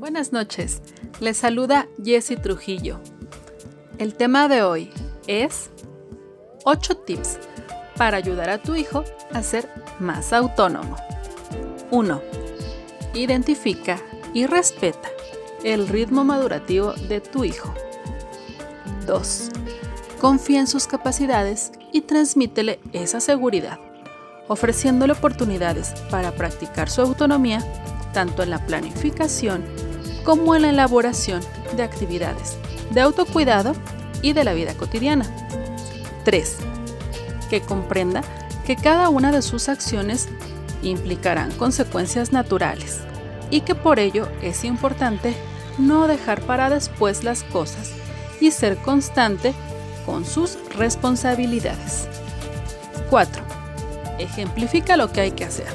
Buenas noches, les saluda Jessie Trujillo. El tema de hoy es 8 tips para ayudar a tu hijo a ser más autónomo. 1. Identifica y respeta el ritmo madurativo de tu hijo. 2. Confía en sus capacidades y transmítele esa seguridad, ofreciéndole oportunidades para practicar su autonomía tanto en la planificación como en la elaboración de actividades de autocuidado y de la vida cotidiana. 3. Que comprenda que cada una de sus acciones implicarán consecuencias naturales y que por ello es importante no dejar para después las cosas y ser constante con sus responsabilidades. 4. Ejemplifica lo que hay que hacer.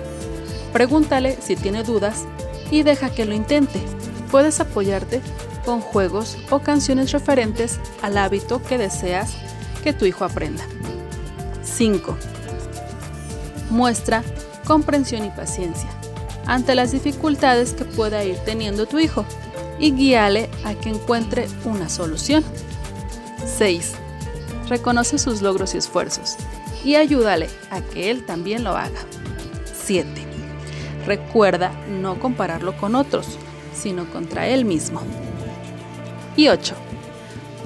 Pregúntale si tiene dudas y deja que lo intente. Puedes apoyarte con juegos o canciones referentes al hábito que deseas que tu hijo aprenda. 5. Muestra comprensión y paciencia ante las dificultades que pueda ir teniendo tu hijo y guíale a que encuentre una solución. 6. Reconoce sus logros y esfuerzos y ayúdale a que él también lo haga. 7. Recuerda no compararlo con otros, sino contra él mismo. Y 8.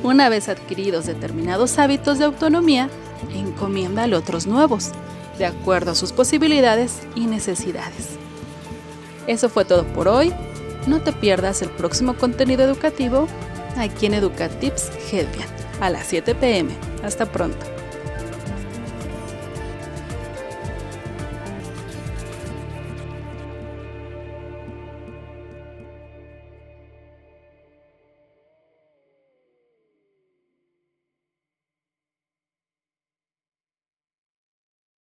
Una vez adquiridos determinados hábitos de autonomía, encomiéndale otros nuevos, de acuerdo a sus posibilidades y necesidades. Eso fue todo por hoy. No te pierdas el próximo contenido educativo aquí en Educatips Helvian a las 7 pm. Hasta pronto.